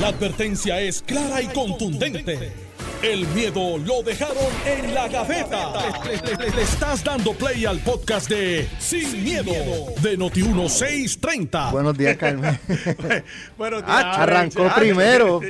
La advertencia es clara y contundente. El miedo lo dejaron en la gaveta. Le, le- le- le estás dando play al podcast de Sin, miedo, de Noti1630. Buenos días, Carmen. Bueno, Ah, arrancó primero.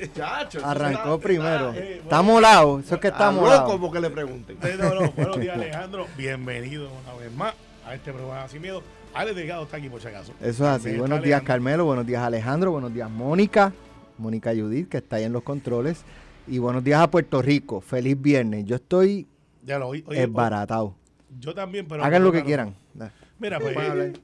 Arrancó primero. Está molado. Eso es que está molado. loco porque le pregunten. No, no, buenos días, Alejandro. Bienvenido una vez más a este programa Sin Miedo. Ale Delgado está aquí por si acaso. Eso es así. Buenos días, Alejandro. Carmelo. Buenos días, Alejandro. Buenos días, Mónica. Mónica Judith, que está ahí en los controles. Y buenos días a Puerto Rico. Feliz viernes. Yo estoy Ya lo oí. oye, esbaratado. Yo también, pero. Hagan lo que quieran. Mira, pues,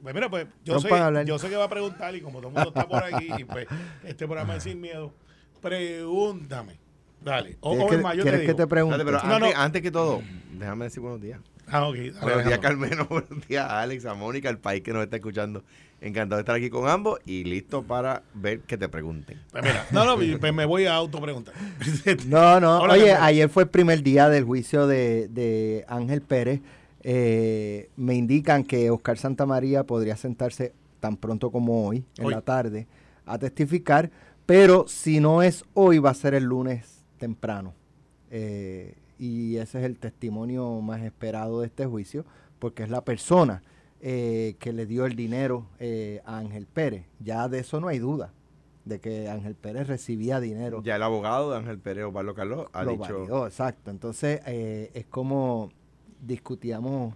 pues, mira, pues yo sé, yo sé que va a preguntar y como todo el mundo está por aquí, y pues este programa es sin miedo, pregúntame. Dale. O, ¿Quieres o que, más, yo te que te pregunte? Espérate, pero No, antes, no. antes que todo, déjame decir buenos días. Ah, ok. dale, Buenos días. Carmelo. Buenos días, a Alex, a Mónica, al país que nos está escuchando. Encantado de estar aquí con ambos y listo para ver que te pregunten. Pues mira, no, no, pues me voy a autopreguntar. No, no. Hola, Oye, ayer fue el primer día del juicio de, de Ángel Pérez. Eh, me indican que Oscar Santamaría podría sentarse tan pronto como hoy, en Hoy. la tarde, a testificar. Pero si no es hoy, va a ser el lunes temprano. Eh, y ese es el testimonio más esperado de este juicio, porque es la persona eh, que le dio el dinero eh, a Ángel Pérez. Ya de eso no hay duda, de que Ángel Pérez recibía dinero Ya el abogado de Ángel Pérez Osvaldo Carlos ha lo dicho. exacto. Entonces, eh, es como discutíamos,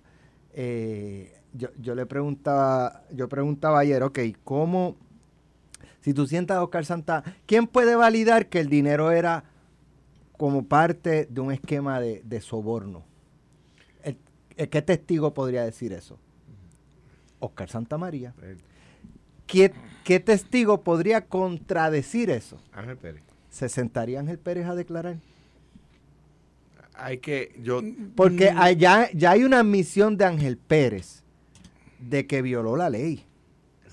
eh, yo, yo le preguntaba, yo preguntaba ayer, ok, ¿cómo, si tú sientas a Oscar Santa, ¿quién puede validar que el dinero era como parte de un esquema de, de soborno? El- el- ¿Qué testigo podría decir eso? Oscar Santa María. eh, ¿Qué, qué testigo podría contradecir eso? Ángel Pérez. ¿Se sentaría Ángel Pérez a declarar? Hay que. Yo. Porque Mm. allá ya hay una admisión de Ángel Pérez de que violó la ley.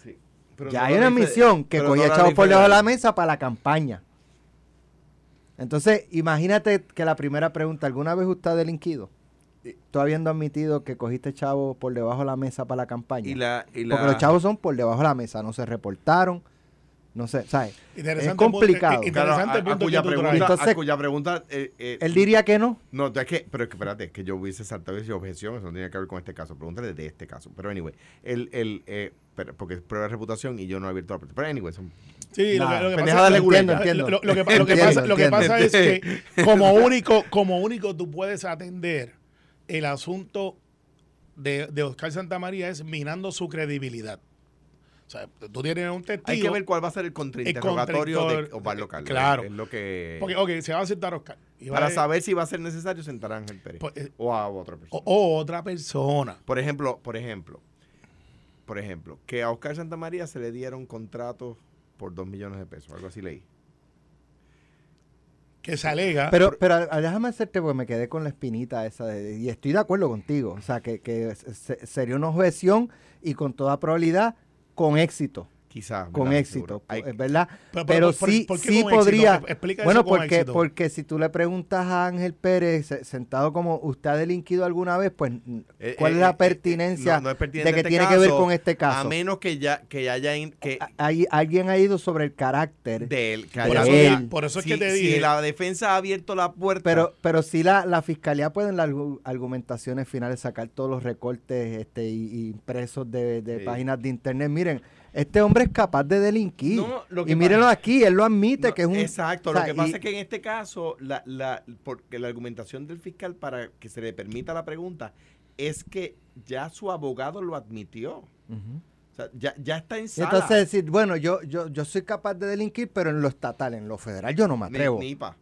sí, pero ya no hay una admisión que cogía no ley por debajo de la mesa para la campaña. Entonces, imagínate que la primera pregunta, ¿alguna vez usted ha delinquido? Tú habiendo admitido que cogiste chavos por debajo de la mesa para la campaña. Y la, y la, Porque los chavos son por debajo de la mesa, no se reportaron, no sé, ¿sabes? Interesante Es complicado. eh, Claro, Interesante a, el a punto cuya pregunta, Entonces- a cuya pregunta eh, eh, Él diría que no. No, es que, pero es que espérate, es que yo hubiese saltado esa objeción, eso no tiene que ver con este caso. Pregúntale de este caso. Pero anyway, el, el, eh, pero- porque es prueba de reputación y yo no he abierto la puerta. Pero anyway, son, Sí, lo Nah, que, lo que pendejada pasa, lo- Entiendo, lo- entiendo. Lo, lo que, lo pasa es que como único, como único tú puedes atender el asunto de, de Oscar Santamaría es minando su credibilidad. O sea, tú tienes un testigo. hay que ver cuál va a ser el contrainterrogatorio de Osvaldo Carlos. Claro. Es lo que, Porque, ok, se va a sentar Oscar. y para a- saber si va a ser necesario sentar a Ángel Pérez. Pues, eh, o a otra persona. O, o otra persona. Por ejemplo, por ejemplo, por ejemplo, que a Oscar Santamaría se le dieron contratos por dos millones de pesos, algo así leí. Que se alega. Pero, pero ah, déjame hacerte, porque me quedé con la espinita esa, de- y estoy de acuerdo contigo. O sea, que, que se- sería una objeción y con toda probabilidad con éxito. Quizás. Con ¿verdad? éxito, Seguro. Hay- es verdad. Pero- Pero, pero, ¿por- sí, por sí podría. Explica eso bueno, con porque, éxito. porque si tú le preguntas a Ángel Pérez, se- sentado como usted ha delinquido alguna vez, pues, Eh, ¿cuál eh, es la eh, pertinencia no, no es pertinente de que este tiene que ver con este caso? A menos que ya que haya in- que hay- alguien ha ido sobre el carácter. de él, que Por eso- haya- por eso es si- que te si dije- la defensa ha abierto la puerta. Pero, pero sí la, la fiscalía puede en las argu- argumentaciones finales sacar todos los recortes este, y, y impresos de, de Sí. páginas de internet. Miren, este hombre es capaz de delinquir. No, lo que y mírenlo pasa- aquí, él lo admite No, que es un... Exacto, o sea, lo que y- pasa es que en este caso, la, la, porque la argumentación del fiscal para que se le permita la pregunta es que ya su abogado lo admitió. O sea, ya, ya está en sala. entonces decir, bueno, yo, yo, yo soy capaz de delinquir, pero en lo estatal, en lo federal, yo no me Ni- atrevo. Ni, pa.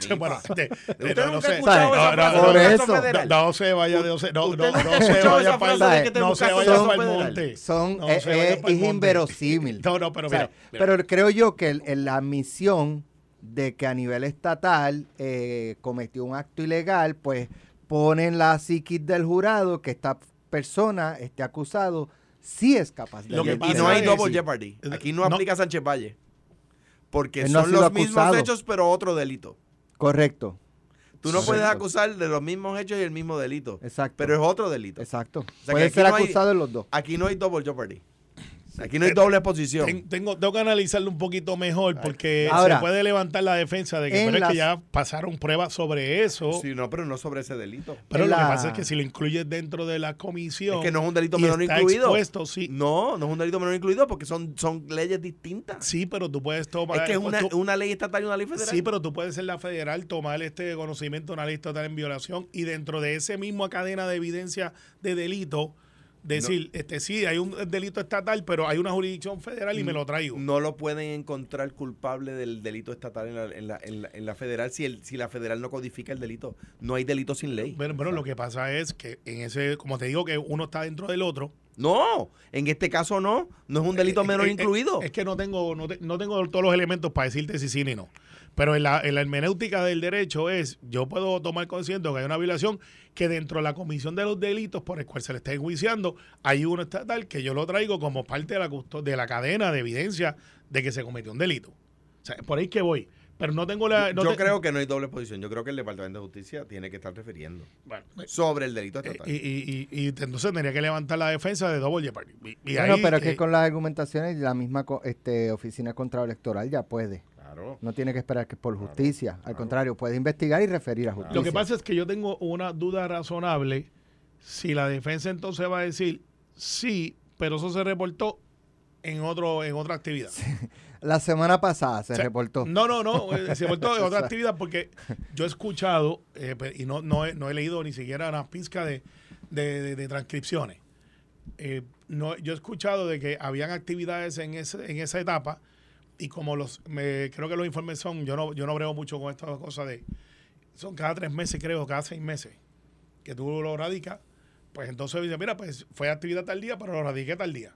Bueno, de- de- ¿Usted no, nunca no esa No, frase no, se vaya, no se, no, ¿Usted no, nunca no ha se vaya para el, te no se vaya para el monte. Son, No eh, se vaya eh, para el es inverosímil. No, no, pero O sea, mira, mira. Pero creo yo que el- el- la admisión de que a nivel estatal eh, cometió un acto ilegal, pues pone en la psiquis del jurado que esta persona, este acusado, sí es capaz de Lo que Y- no hay double jeopardy. Aquí no, No. aplica Sánchez Valle. Porque son los mismos hechos, pero otro delito. Correcto, Tú no puedes acusar de los mismos hechos y el mismo delito. exacto. Pero es otro delito. exacto. sea, Puede ser no hay- acusado en los dos. Aquí no hay double jeopardy. Aquí no hay doble exposición. Ten- tengo, tengo que analizarlo un poquito mejor porque Ahora, se puede levantar la defensa de que, en es ya pasaron pruebas sobre eso. Sí, no, pero no sobre ese delito. Pero en lo que pasa es que si lo incluyes dentro de la comisión. Es que no es un delito menor incluido. expuesto, sí. No, no es un delito menor incluido porque son, son leyes distintas. Sí, pero tú puedes tomar. es que es una, tú- una ley estatal y una ley federal. Sí, pero tú puedes ser la federal, tomar este conocimiento de una ley estatal en violación y dentro de ese mismo cadena de evidencia de delito, decir, este sí, hay un delito estatal, pero hay una jurisdicción federal y me lo traigo. No lo pueden encontrar culpable del delito estatal en la, en la, en la, en la federal si, el, si la federal no codifica el delito. No hay delito sin ley. Pero, pero lo que pasa es que en ese, como te digo, que uno está dentro del otro. No, en este caso no. No es un delito Eh, menor eh, incluido. Es que no tengo, no, te- no tengo todos los elementos para decirte si sí ni no. Pero en la, en la hermenéutica del derecho es, yo puedo tomar consciente que hay una violación que dentro de la comisión de los delitos por el cual se le está enjuiciando, hay uno estatal que yo lo traigo como parte de la, de la cadena de evidencia de que se cometió un delito. O sea, por ahí que voy. Pero no tengo la... no yo te- creo que no hay doble exposición. Yo creo que el Departamento de Justicia tiene que estar refiriendo Bueno, sobre el delito eh, estatal. y, y- y- y entonces tendría que levantar la defensa de double jeopardy. Bueno, ahí, pero es eh, que con las argumentaciones la misma co- este, oficina contraelectoral ya puede. Claro. No tiene que esperar que por justicia. Al contrario, puede investigar y referir a justicia. Lo que pasa es que yo tengo una duda razonable si la defensa entonces va a decir sí, pero eso se reportó en otro en otra actividad. La semana pasada se O sea, reportó. No, no, no, eh, se reportó en otra actividad porque yo he escuchado eh, y no, no, he, no he leído ni siquiera una pizca de, de- de- de transcripciones. Eh, no, yo he escuchado de que habían actividades en, ese, en esa etapa y como los me, creo que los informes son, yo no, yo no brego mucho con estas cosas de, son cada tres meses creo, cada seis meses que tú lo radicas, pues entonces dice, mira, pues fue actividad tal día, pero lo radiqué tal día.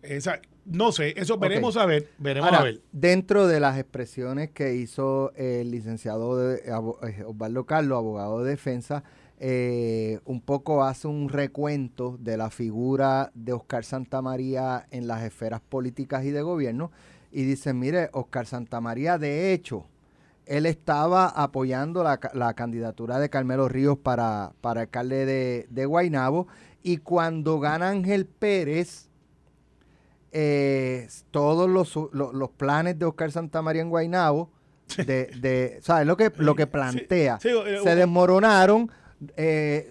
Esa, no sé, eso veremos a ver, veremos Ahora, a ver. dentro de las expresiones que hizo el licenciado de- abo- eh, Osvaldo Carlos, abogado de defensa, eh, un poco hace un recuento de la figura de Oscar Santamaría en las esferas políticas y de gobierno y dice, mire, Oscar Santamaría, de hecho, él estaba apoyando la, la candidatura de Carmelo Ríos para, para alcalde de, de Guaynabo y cuando gana Ángel Pérez, eh, todos los, los, los planes de Oscar Santamaría en Guaynabo, de, de, ¿sabes? Lo que, lo que plantea, Sí, eh, se desmoronaron, eh.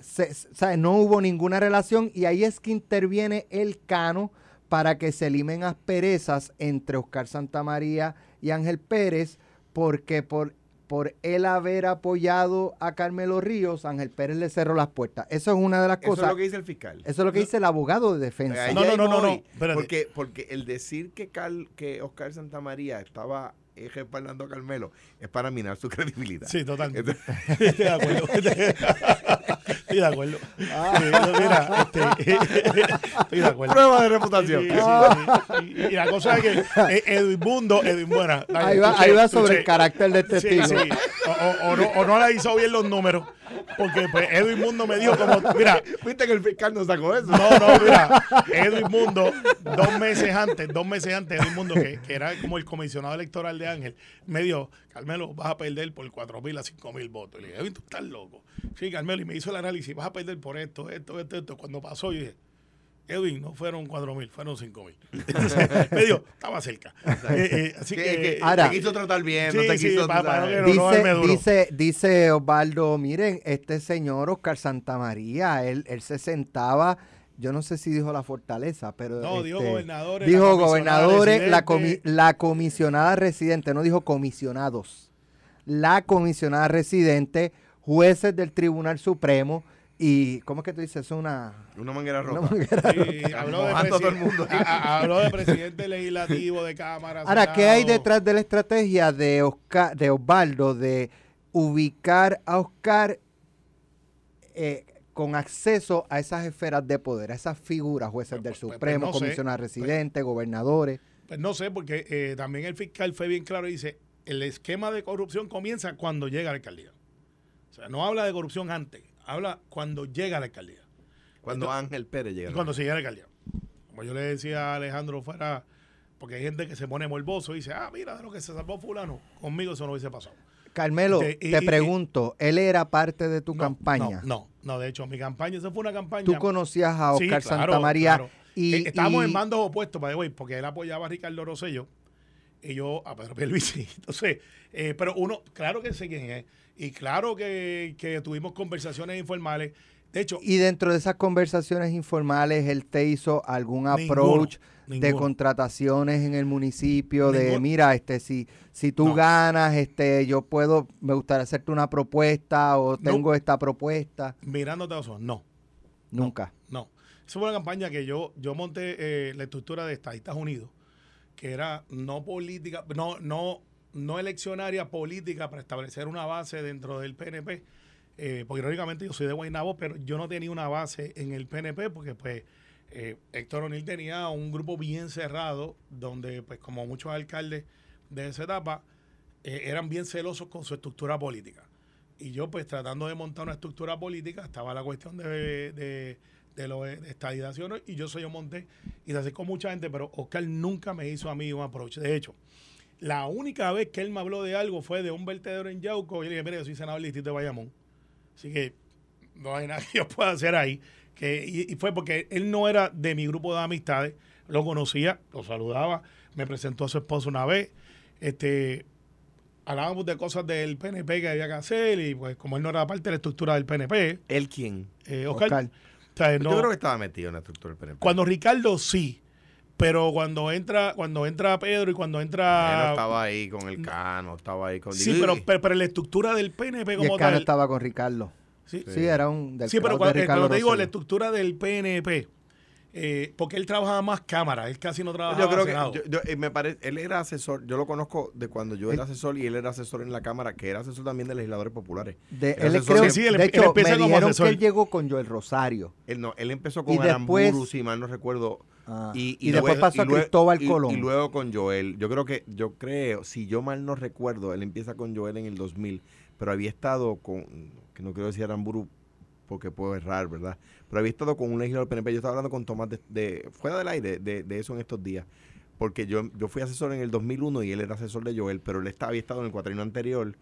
No hubo ninguna relación y ahí es que interviene el Cano para que se limen asperezas entre Oscar Santamaría y Ángel Pérez, porque por, por él haber apoyado a Carmelo Ríos, Ángel Pérez le cerró las puertas. Eso es una de las Eso cosas. es lo que dice el fiscal. Eso es lo que dice el abogado de defensa. Ahí No, no, no, no, no. Porque, porque el decir que, Cal, que Oscar Santamaría estaba eh, respaldando a Carmelo es para minar su credibilidad. Sí, totalmente. Estoy de acuerdo. Estoy de acuerdo. Ah. Mira, este, estoy de acuerdo. Prueba de reputación. Sí, sí, sí. Y, y la cosa es que eh, Edwin Mundo, Edwin Buena. Ahí va, ahí va sobre el carácter del Sí, testigo. sí. O, o- o no, o no la hizo bien los números. Porque pues, Edwin Mundo me dijo como, mira, Viste que el fiscal no sacó eso. no, no, mira, Edwin Mundo, dos meses antes, dos meses antes, Edwin Mundo, que, que era como el comisionado electoral de Ángel, me dijo, Carmelo, vas a perder por 4 mil a 5 mil votos. Y le dije, Edwin, tú estás loco. Sí, Carmelo, y me hizo el análisis, vas a perder por esto, esto, esto, esto. Cuando pasó, yo dije, Edwin, no fueron 4 mil, fueron 5 mil. Entonces, me dijo, estaba cerca. Eh, eh, así Sí, que, ahora- te quiso tratar bien, no te sí, quiso... tú para no- Dice, duro. dice, dice Osvaldo, miren, este señor Oscar Santamaría, él, él se sentaba, yo no sé si dijo la fortaleza, pero No, dijo este, gobernadores, dijo la comisionada gobernadores, la, residente. comi- la comisionada residente, no dijo comisionados, la comisionada residente, jueces del Tribunal Supremo y, ¿cómo es que tú dices? Es una... Una manguera una roja. manguera Sí, habló, de Mojando a todo el presi- mundo. a- a- habló de presidente legislativo, de Cámara. Ahora, ¿qué hay detrás de la estrategia de, Oscar, de Osvaldo de ubicar a Oscar eh, con acceso a esas esferas de poder, a esas figuras, jueces Pues, del pues, pues, Supremo, no sé. comisionados residentes, gobernadores? Pues no sé, porque eh, también el fiscal fue bien claro y dice, el esquema de corrupción comienza cuando llega a la alcaldía. O sea, no habla de corrupción antes, habla cuando llega a la alcaldía. Cuando Ángel Pérez llega. Y cuando se llega a la alcaldía. Como yo le decía a Alejandro fuera, porque hay gente que se pone morboso y dice, ah, mira, de lo que se salvó fulano, conmigo eso no hubiese pasado. Carmelo, Este, y- te y- pregunto, ¿él era parte de tu No, campaña? No, no, no, de hecho, mi campaña, eso fue una campaña. ¿Tú conocías a Sí, Oscar claro, Santamaría claro. Y, Eh, estábamos y- en bandos opuestos, by the way, porque él apoyaba a Ricardo Rosselló y yo a Pedro Pierluisi. Entonces, eh, pero uno, claro que sé quién es. Y claro que, que tuvimos conversaciones informales. De hecho, Y dentro de esas conversaciones informales, él te hizo algún Ninguno, approach de ninguno. contrataciones en el municipio, de mira, este, si, si tú No. ganas, este, yo puedo, me gustaría hacerte una propuesta o tengo esta propuesta. mirándote a los ojos, no. Nunca. No. Esa fue una campaña que yo, yo monté eh, la estructura de Estadistas Unidos, que era no política, no, no, no eleccionaria política para establecer una base dentro del PNP. eh, porque irónicamente yo soy de Guaynabo, pero yo no tenía una base en el PNP porque pues eh, Héctor O'Neill tenía un grupo bien cerrado donde pues como muchos alcaldes de esa etapa eh, eran bien celosos con su estructura política. Y yo, pues, tratando de montar una estructura política, estaba la cuestión de, de, de lo de y yo soy yo monté y se acercó mucha gente, pero Oscar nunca me hizo a mí un approach. De hecho, la única vez que él me habló de algo fue de un vertedero en Yauco. Y le dije, mire, yo soy senador del distrito de Bayamón. Así que no hay nada que yo pueda hacer ahí. Que, y, y fue porque él no era de mi grupo de amistades. Lo conocía, lo saludaba, me presentó a su esposo una vez. Este, hablábamos de cosas del PNP que había que hacer y pues como él no era parte de la estructura del PNP, ¿El quién? eh, Oscar, Oscar. o sea, no- Yo creo que estaba metido en la estructura del PNP. cuando Ricardo sí, pero cuando entra cuando entra Pedro y cuando Él entra estaba ahí con el Cano, estaba ahí con... sí, pero, y- pero, pero la estructura del PNP Y como el cara tal, estaba con Ricardo. sí, Sí, era un del Sí, pero cuando, eh, te digo la estructura del PNP, eh, porque él trabajaba más cámara, él casi no trabajaba Yo creo que yo- yo- eh, me parece, él era asesor, yo lo conozco de cuando yo era asesor y él era asesor en la Cámara, que era asesor también de legisladores populares. De, él asesor creo- de- Sí, él- de él hecho, empieza me como dijeron asesor. que él llegó con Joel Rosario. Él no, él empezó con Y después- Aramburu, si mal no recuerdo. Ah, Y, y después luego- pasó a luego- Cristóbal y- Colón. Y luego con Joel. Yo creo que, yo creo, si yo mal no recuerdo, él empieza con Joel en el 2000, pero había estado con, que no quiero decir Aramburu porque puedo errar, ¿verdad? Pero había estado con un legislador PNP. Yo estaba hablando con Tomás de, de- fuera del aire de, de eso en estos días. Porque yo, yo fui asesor en el 2001 y él era asesor de Joel, pero él estaba, había estado en el cuatrino anterior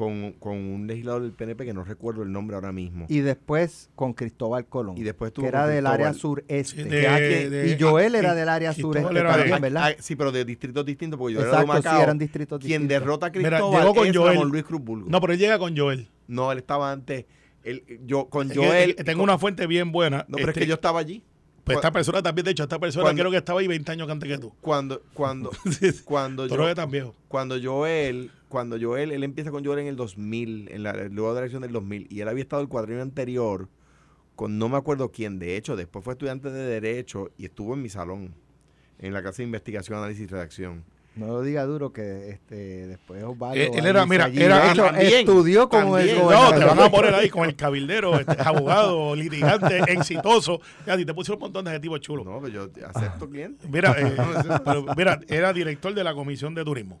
con, con un legislador del PNP que no recuerdo el nombre ahora mismo. Y después con Cristóbal Colón. Y después que era del área sureste. Sí, que aquí- de- y Joel ah, era y- del área sureste era de- también, ¿verdad? ah, sí, pero de distritos distintos, porque yo era de Exacto, sí, eran distritos Quien distintos. derrota a Mira, Cristóbal llegó con es Joel. Ramón Luis Cruz Bulgo. No, pero él llega con Joel. No, él estaba antes. Él, yo, con Es Joel. tengo una fuente bien buena. No, pero es Este, que yo estaba allí. pues esta persona también, de hecho, esta persona Cuando- creo que estaba ahí 20 años antes que tú. Cuando, cuando, cuando yo, tan viejo. cuando Joel, cuando Joel, él empieza con Joel en el 2000, en la, luego de la elección del 2000, y él había estado el cuadrino anterior con no me acuerdo quién, de hecho, después fue estudiante de Derecho y estuvo en mi salón, en la clase de investigación, análisis y redacción. No lo diga duro que este después Osvaldo. Eh, él era, mira, allí. era- de hecho, también, estudió como el. No, te van a poner ahí con el cabildero, este, abogado, litigante, exitoso. Ya, te pusieron un montón de adjetivos chulos. No, pero yo acepto cliente. Mira, eh, pero mira, era director de la Comisión de Turismo.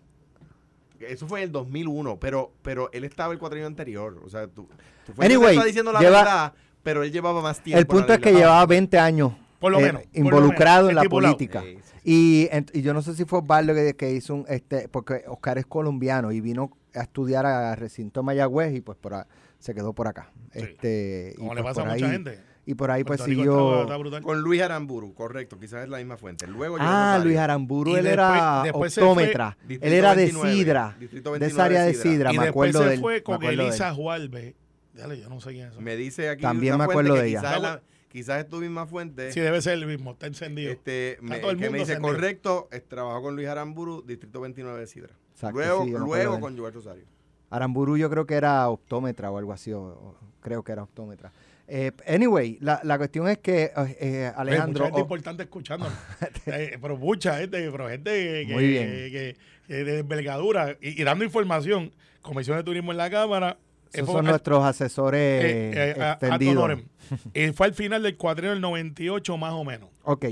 Eso fue en el 2001, pero, pero él estaba el cuatrino anterior. O sea, tú, tú fuiste Anyway, que está diciendo la lleva- verdad, pero él llevaba más tiempo. El en punto es que llevaba 20 años Por lo eh, menos, por lo involucrado menos, en la estipulado. política. Sí, sí, sí. Y, ent- y yo no sé si fue Osvaldo que, que hizo un, este, porque Oscar es colombiano y vino a estudiar a recinto Mayagüez y pues por a- se quedó por acá. Sí. Este, y Como le pues pasa a mucha ahí- gente. Y por ahí pues Rico siguió. está. Con Luis Aramburu, correcto, quizás es la misma fuente. Luego Ah. Luis Aramburu, Y él después- era después fue- optómetra. Él era de 29, Sidra, de 29 esa área de Sidra. Y me después acuerdo se de él. fue con. Elisa Juárez. Dale, yo no sé quién es eso. Me dice aquí También me acuerdo de ella. Quizás, es la- quizás es tu misma fuente. Sí, debe ser el mismo, está encendido. Este, Está me, todo el que me dice, encendido. correcto, es- trabajó con Luis Aramburu, Distrito 29 de Sidra. Exacto, luego sí, luego con Joel Rosario. Aramburu yo creo que era optómetra o algo así, o- o creo que era optómetra. Eh, anyway, la, la cuestión es que eh, eh, Hay Alejandro... mucha gente oh, importante escuchándonos. Eh, pero mucha gente, pero gente que, Muy bien. que- que de envergadura y, y dando información. Comisión de Turismo en la Cámara. esos fue- son nuestros asesores extendidos. fue al final del cuadrino del 98 más o menos. Ok.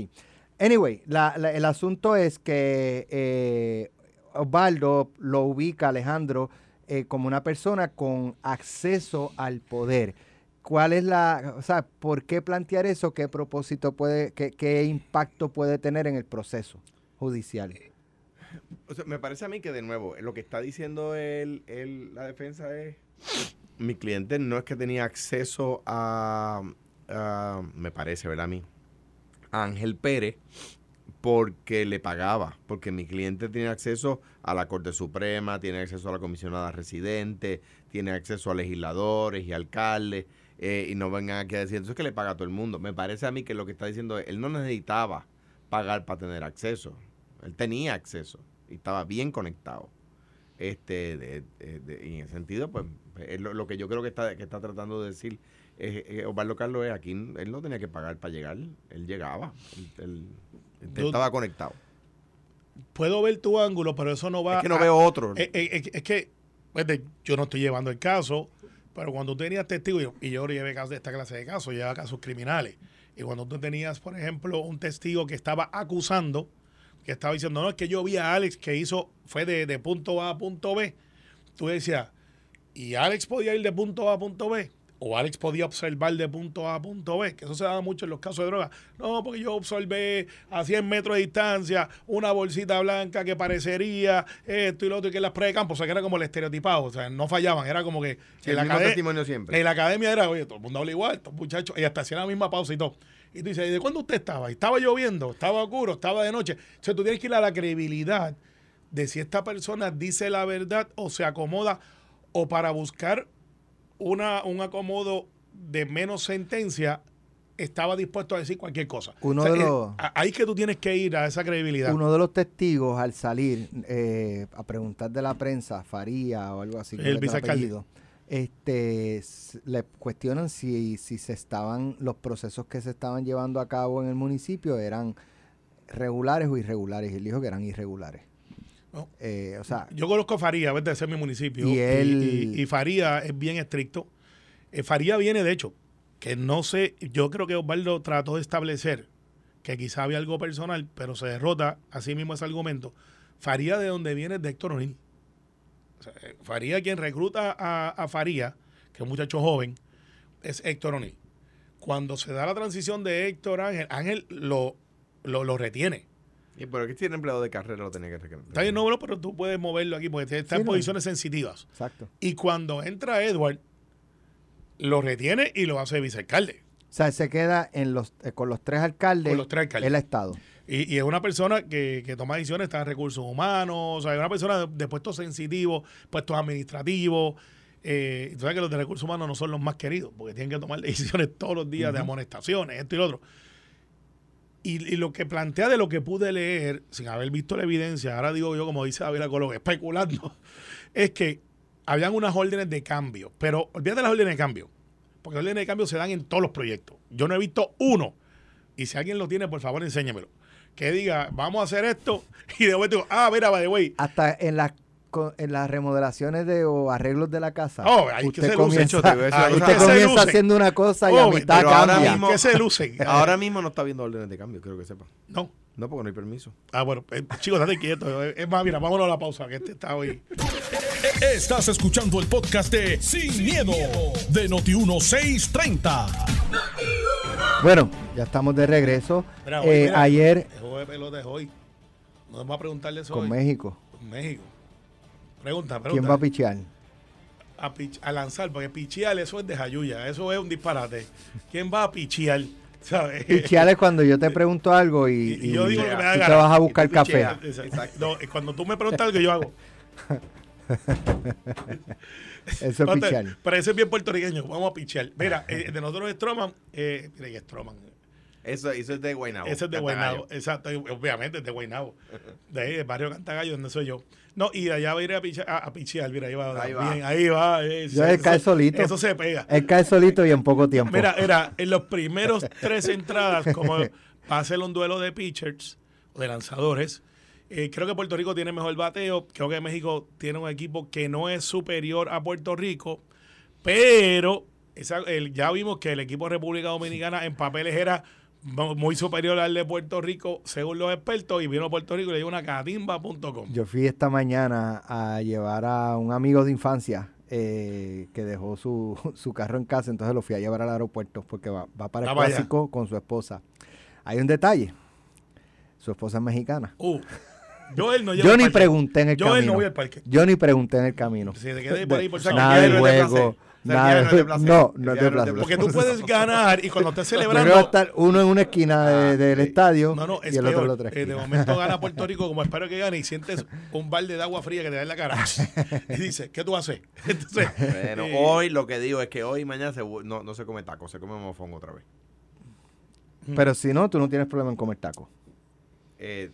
Anyway, la- la- el asunto es que Osvaldo lo ubica, Alejandro, eh, como una persona con acceso al poder. ¿Cuál es la, o sea, por qué plantear eso? ¿Qué propósito puede, qué, qué impacto puede tener en el proceso judicial? O sea, me parece a mí que de nuevo, lo que está diciendo el, el- la defensa es, mi cliente no es que tenía acceso a, a- me parece, ¿verdad? A mí, a Ángel Pérez porque le pagaba, porque mi cliente tiene acceso a la Corte Suprema, tiene acceso a la comisionada residente, tiene acceso a legisladores y alcaldes, eh, y no vengan aquí a decir, eso es que le paga a todo el mundo. Me parece a mí que lo que está diciendo es, él no necesitaba pagar para tener acceso, él tenía acceso y estaba bien conectado. Este, de, y en ese sentido, pues, lo, que yo creo que está, que está tratando de decir es, Osvaldo Carlos es aquí, él no tenía que pagar para llegar, él llegaba, él estaba conectado. Puedo ver tu ángulo, pero eso no va. Es que no veo otro. Eh, eh, es, que pues, yo no estoy llevando el caso, pero cuando tú tenías testigos, y yo llevé casos de esta clase de casos, llevaba casos criminales. Y cuando tú tenías, por ejemplo, un testigo que estaba acusando, que estaba diciendo, no, es que yo vi a Alex que hizo, fue de, de punto A a punto B, tú decías, ¿y Alex podía ir de punto A a punto B? O Alex podía observar de punto A a punto B, que eso se da mucho en los casos de droga. No, porque yo observé a 100 metros de distancia una bolsita blanca que parecería esto y lo otro, y que las pruebas de campo, o sea, que era como el estereotipado, o sea, no fallaban, era como que... el la testimonio siempre. En la academia era, oye, todo el mundo habla igual, estos muchachos, y hasta hacían la misma pausa y todo. Y tú dices, ¿y de cuándo usted estaba? ¿Estaba lloviendo? ¿Estaba oscuro? ¿Estaba de noche? O sea, tú tienes que ir a la credibilidad de si esta persona dice la verdad o se acomoda o para buscar una, un acomodo de menos sentencia, estaba dispuesto a decir cualquier cosa. Uno de los, ahí que tú tienes que ir a esa credibilidad. Uno de los testigos al salir eh, a preguntar de la prensa, Faría o algo así, el vicealcalde. Este, le cuestionan si, si se estaban, los procesos que se estaban llevando a cabo en el municipio eran regulares o irregulares. Y él dijo que eran irregulares. Eh, o sea, yo conozco a Faría, de ser mi municipio. Y, y, Faría es bien estricto. Eh, Faría viene, de hecho, que no sé, yo creo que Osvaldo trató de establecer que quizá había algo personal, pero se derrota así mismo ese argumento. Faría de donde viene de Héctor O'Neill. Eh, Faría, quien recluta a, a, Faría, que es un muchacho joven, es Héctor O'Neill. Cuando se da la transición de Héctor Ángel, Ángel lo, lo, lo retiene y pero aquí tiene empleado de carrera, lo tenía que reclamar. Está bien, no, pero tú puedes moverlo aquí porque está en posiciones sensitivas. Exacto. Y cuando entra Edward, lo retiene y lo hace vicealcalde. O sea, se queda en los, eh, con los tres alcaldes. Con los tres alcaldes. El Estado. Y, es una persona que, que, toma decisiones, está en recursos humanos, o sea, es una persona de, puestos sensitivos, puestos administrativos. Eh, tú sabes que los de recursos humanos no son los más queridos, porque tienen que tomar decisiones todos los días de amonestaciones, esto y lo otro. Y, lo que plantea de lo que pude leer, sin haber visto la evidencia, ahora digo yo, como dice David Colón, especulando, es que habían unas órdenes de cambio. Pero olvídate las órdenes de cambio, porque las órdenes de cambio se dan en todos los proyectos. Yo no he visto uno, y si alguien lo tiene, por favor, enséñamelo. Que diga, vamos a hacer esto, y de vuelta digo, ah, mira, by the way. Hasta en las en las remodelaciones de o arreglos de la casa. Oh, usted que se comienza, usted comienza haciendo una cosa y a oh, mitad cambia. Ahora mismo, que se luce. ahora mismo no está viendo órdenes de cambio, creo que sepa. No. No, porque no hay permiso. Ah, bueno, eh, chicos, estate quieto. Es más, mira, vámonos a la pausa, que este está hoy. Estás escuchando el podcast de Sin, miedo, de Noti1630. Bueno, ya estamos de regreso. eh, ayer. El de pelota hoy. Nos vamos a preguntarle eso. Con México. Con México. Pregunta, pregunta. ¿Quién va a pichear? A, lanzar, porque pichear eso es de Jayuya, eso es un disparate. ¿Quién va a pichear? ¿sabes? Pichear es cuando yo te pregunto algo y, yo digo que me da tú te vas a buscar café. No, cuando tú me preguntas algo, yo hago. Eso es pichear. Pero ese es bien puertorriqueño. Vamos a pichear. Mira, eh, de nosotros Stroman, eh, mira, Stroman. Eso, eso es de Guaynabo. Eso es de Guaynabo, exacto. Obviamente es de Guaynabo. De ahí, del barrio Cantagallo, donde soy yo. No, y de allá va a ir a, pichar, a, mira, ahí va. Ahí va. Bien, ahí va. eso, cae solito. Eso se pega. Él cae solito y en poco tiempo. Mira, era en los primeros tres entradas, como va a ser un duelo de pitchers, o de lanzadores, eh, creo que Puerto Rico tiene mejor bateo. Creo que México tiene un equipo que no es superior a Puerto Rico, pero ya vimos que el equipo de República Dominicana en papeles era muy superior al de Puerto Rico, según los expertos, y vino a Puerto Rico y le dio una catimba.com. Yo fui esta mañana a llevar a un amigo de infancia eh, que dejó su, su, carro en casa, entonces lo fui a llevar al aeropuerto porque va, va para el clásico con su esposa. Hay un detalle, su esposa es mexicana. Uh. Joel no lleva Yo ni pregunté en el no camino. voy al parque. Yo ni pregunté en el camino. Si te quedes por ahí por San nada no de juego. No es de placer. no, no es de de placer. Porque tú puedes ganar y cuando estés va a celebrando. estar uno en una esquina de- del estadio No, no, es y el otro en la otra Eh, de esquina. momento gana Puerto Rico, como espero que gane, y sientes un balde de agua fría que te da en la cara. Y dices, ¿qué tú haces? Entonces, Bueno, eh, hoy lo que digo es que hoy y mañana se, no, no se come taco, se come mofongo otra vez. Pero si no, tú no tienes problema en comer tacos. Eh,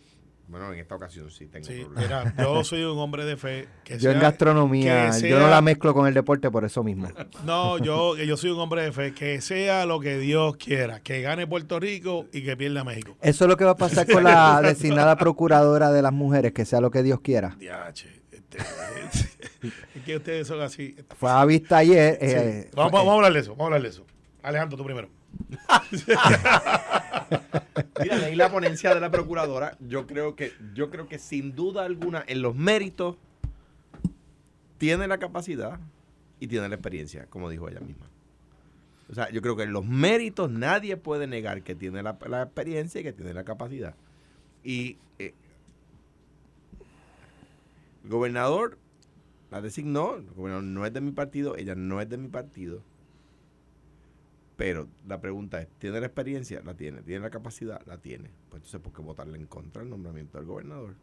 bueno, en esta ocasión sí tengo Sí, problemas. mira, yo soy un hombre de fe. Que Yo en sea- gastronomía, que yo no la mezclo con el deporte por eso mismo. No, yo, yo soy un hombre de fe. Que sea lo que Dios quiera. Que gane Puerto Rico y que pierda México. Eso es lo que va a pasar con la designada procuradora de las mujeres, que sea lo que Dios quiera. Diache, este, es que ustedes son así. Fue a vista ayer. Sí. eh, vamos, fue- vamos a hablar de eso. Vamos a hablar de eso. Alejandro, tú primero. Mira, leí la ponencia de la procuradora. Yo creo que, yo creo que sin duda alguna, en los méritos, tiene la capacidad y tiene la experiencia, como dijo ella misma. O sea, yo creo que en los méritos nadie puede negar que tiene la, la experiencia y que tiene la capacidad. Y eh, el gobernador la designó, el gobernador no es de mi partido, ella no es de mi partido. Pero la pregunta es, ¿tiene la experiencia? La tiene. ¿Tiene la capacidad? La tiene. Pues entonces, ¿por qué votarle en contra del nombramiento del gobernador?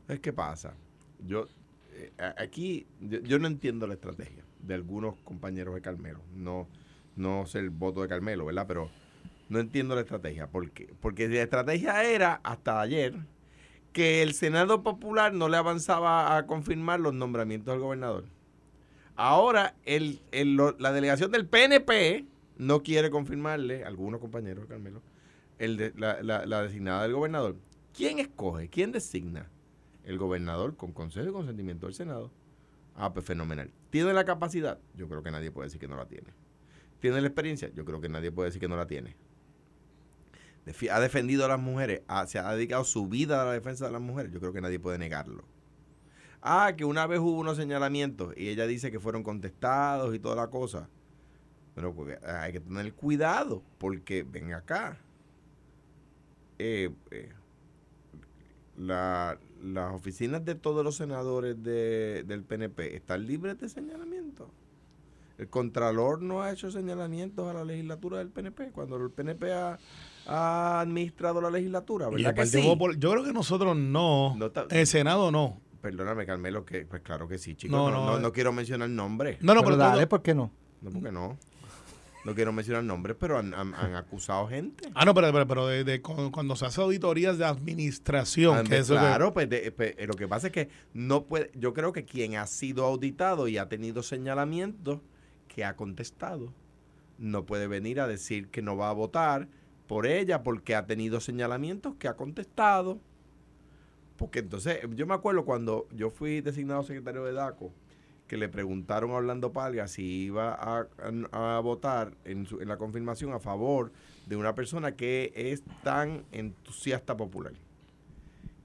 Entonces, ¿qué pasa? Yo, eh, aquí, yo, no entiendo la estrategia de algunos compañeros de Carmelo. No, no sé el voto de Carmelo, ¿verdad? Pero no entiendo la estrategia. ¿Por qué? Porque la estrategia era, hasta ayer, que el Senado Popular no le avanzaba a confirmar los nombramientos del gobernador. Ahora, el, el- la delegación del PNP no quiere confirmarle, algunos compañeros Carmelo, el de- la, la- designada del gobernador. ¿Quién escoge? ¿Quién designa? El gobernador con consejo y consentimiento del Senado. Ah, pues fenomenal. ¿Tiene la capacidad? Yo creo que nadie puede decir que no la tiene. ¿Tiene la experiencia? Yo creo que nadie puede decir que no la tiene. Ha defendido a las mujeres, ha- se ha dedicado su vida a la defensa de las mujeres. Yo creo que nadie puede negarlo. Ah, que una vez hubo unos señalamientos y ella dice que fueron contestados y toda la cosa. Pero porque hay que tener cuidado porque ven acá. Eh, eh, la- las oficinas de todos los senadores de- del PNP están libres de señalamiento. El Contralor no ha hecho señalamientos a la legislatura del PNP cuando el PNP ha, ha administrado la legislatura, ¿verdad que sí? Popular- yo creo que nosotros no. No está- el Senado no. Perdóname, Carmelo, que pues claro que sí, chicos. No, No, no, no, eh. no quiero mencionar nombres. No, no, pero pero, dale, ¿por qué no? No, porque no. No quiero mencionar nombres, pero han, han- han acusado gente. Ah, no, pero, pero, pero de, de cu- cuando se hace auditorías de administración, que eso que- claro, pues, de- pues, eh, lo que pasa es que no puede, yo creo que quien ha sido auditado y ha tenido señalamientos que ha contestado, no puede venir a decir que no va a votar por ella porque ha tenido señalamientos que ha contestado. Porque entonces, yo me acuerdo cuando yo fui designado secretario de DACO, que le preguntaron a Orlando Palga si iba a, a- votar en, su- en la confirmación a favor de una persona que es tan entusiasta popular.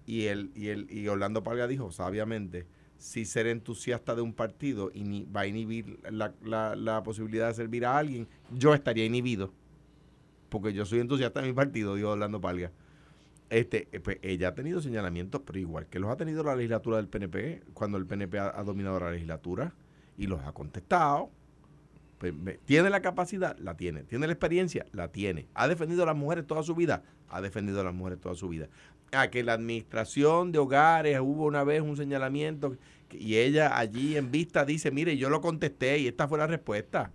Y, él, y, él, y Orlando Palga dijo sabiamente, si ser entusiasta de un partido ini- va a inhibir la, la- la posibilidad de servir a alguien, yo estaría inhibido. Porque yo soy entusiasta de mi partido, dijo Orlando Palga. Este, eh, pues, ella ha tenido señalamientos, pero igual que los ha tenido la legislatura del PNP, cuando el PNP ha, dominado la legislatura, y los ha contestado. Pues, ¿Tiene la capacidad? La tiene. ¿Tiene la experiencia? La tiene. ¿Ha defendido a las mujeres toda su vida? Ha defendido a las mujeres toda su vida. A que la administración de hogares hubo una vez un señalamiento y ella allí en vista dice, mire, yo lo contesté y esta fue la respuesta.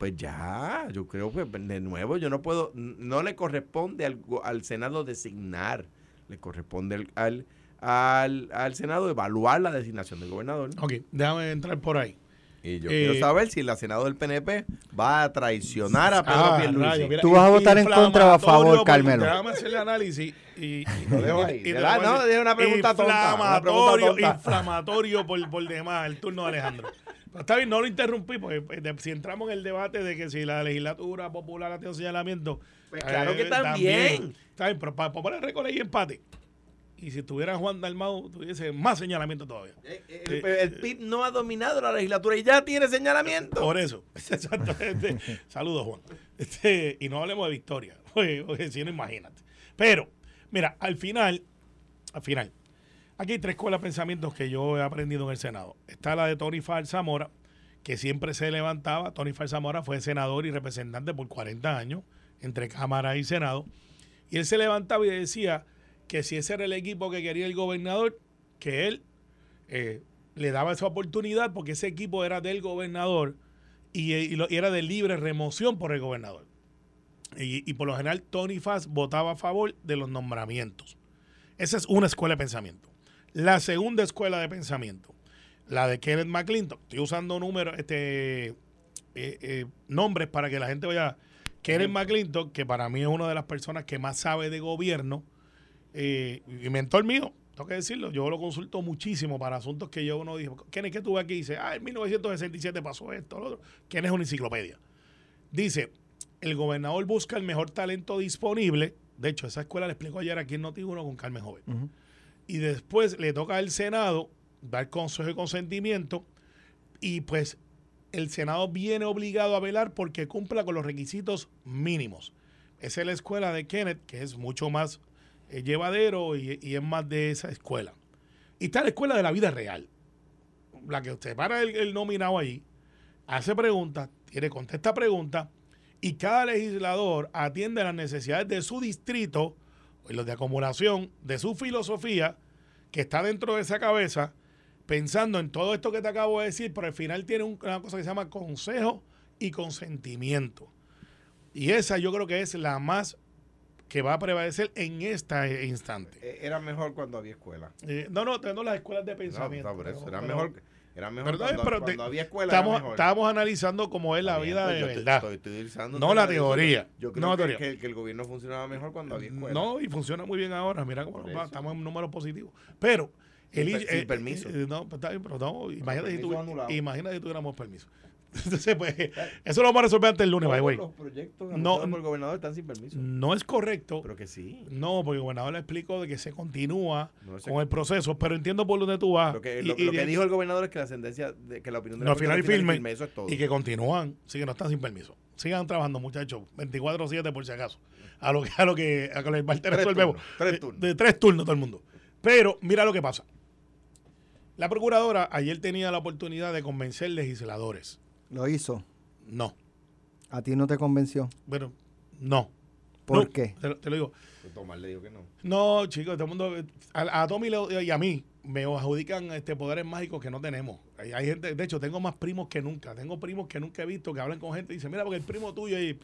Pues ya, yo creo que de nuevo yo no puedo, no le corresponde al, go- al Senado designar, le corresponde al, al, al, al Senado evaluar la designación del gobernador. Ok, déjame entrar por ahí. Y yo Eh, quiero saber si la Senado del PNP va a traicionar a Pedro Ah, Pierluisi. rayo, mira, ¿Tú vas a votar en contra o a favor, Carmelo? Déjame hacer el análisis y, y- No, es una pregunta tonta, una pregunta Inflamatorio, tonta. inflamatorio por, por demás, el turno de Alejandro. Pero está bien, no lo interrumpí, porque pues, si entramos en el debate de que si la legislatura popular ha tenido señalamiento. Pues claro que también. Está bien, pero para, poner récord y empate. Y si tuviera Juan Dalmau, tuviese más señalamiento todavía. Eh, eh, El, el PIB no ha dominado la legislatura y ya tiene señalamiento. Por eso. Exactamente. Saludos, Juan. Este, y no hablemos de victoria, porque, porque si no, imagínate. Pero, mira, al final, al final, Aquí hay tres escuelas de pensamientos que yo he aprendido en el Senado. Está la de Tony Far Zamora, que siempre se levantaba. Tony Far Zamora fue senador y representante por 40 años entre Cámara y Senado. Y él se levantaba y decía que si ese era el equipo que quería el gobernador, que él eh, le daba esa oportunidad porque ese equipo era del gobernador y, y era de libre remoción por el gobernador. Y, y por lo general Tony Fass votaba a favor de los nombramientos. Esa es una escuela de pensamiento. La segunda escuela de pensamiento, la de Kenneth McClintock. Estoy usando números, este, eh, eh, nombres para que la gente vaya. Kenneth McClintock, que para mí es una de las personas que más sabe de gobierno eh, y mentor mío, tengo que decirlo, yo lo consulto muchísimo para asuntos que yo uno dijo, Kenneth, ¿qué tuve aquí? Dice, ah, en 1967 pasó esto, lo otro. Kenneth es una enciclopedia. Dice, el gobernador busca el mejor talento disponible. De hecho, esa escuela le explicó ayer aquí en Noti1 con Carmen Joven. Ujú. Y después le toca al Senado dar consejo y consentimiento. Y pues el Senado viene obligado a velar porque cumpla con los requisitos mínimos. Esa es la escuela de Kenneth, que es mucho más eh, llevadero y, es más de esa escuela. Y está la escuela de la vida real. La que usted para el, el nominado allí, hace preguntas, tiene, contesta preguntas, y cada legislador atiende las necesidades de su distrito, y los de acumulación, de su filosofía, que está dentro de esa cabeza, pensando en todo esto que te acabo de decir, pero al final tiene un- una cosa que se llama consejo y consentimiento. Y esa yo creo que es la más que va a prevalecer en este instante. Eh, Era mejor cuando había escuela. Eh, no, no, tengo las escuelas de pensamiento. no, pero- Era pero- mejor, era mejor cuando, pero cuando te- había escuela. estamos, estamos analizando cómo es la bien, vida pues de yo te- verdad. estoy- No la teoría. Yo creo No que, teoría. que- que el gobierno funcionaba mejor cuando había escuela. No, y funciona muy bien ahora. Mira cómo va, estamos en números positivos. Pero, Sin el- sin eh, permiso. eh, no, pues está bien, pero no, imagínate, si, permiso tu- anulado. imagínate si tuviéramos permiso. Entonces, pues, eso lo vamos a resolver antes del lunes, by los proyectos No, por el gobernador están sin permiso. No es correcto. Pero que sí. No, porque el gobernador le explicó de que se continúa No, con el proceso, pero entiendo por dónde tú vas. Lo que, lo, y lo que dijo el gobernador es que la sentencia, de, que la opinión de la No, final y firme. Eso es todo. Y que continúan, sí que no están sin permiso. Sigan trabajando, muchachos, 24-7 por si acaso. A lo que a lo que a que el martes Tres resolvemos. turnos, tres De-. De, tres turnos todo el mundo. Pero mira lo que pasa. La procuradora ayer tenía la oportunidad de convencer legisladores. Lo hizo. No. ¿A ti no te convenció? Bueno, no. ¿Por No, qué? Te, lo- te lo digo. Pues Tomás le dijo que no. No, chicos, todo el mundo. A, a Tommy le- y a mí me adjudican este poderes mágicos que no tenemos. Hay, hay gente, de hecho, tengo más primos que nunca. Tengo primos que nunca he visto que hablan con gente y dicen, mira, porque el primo tuyo ahí.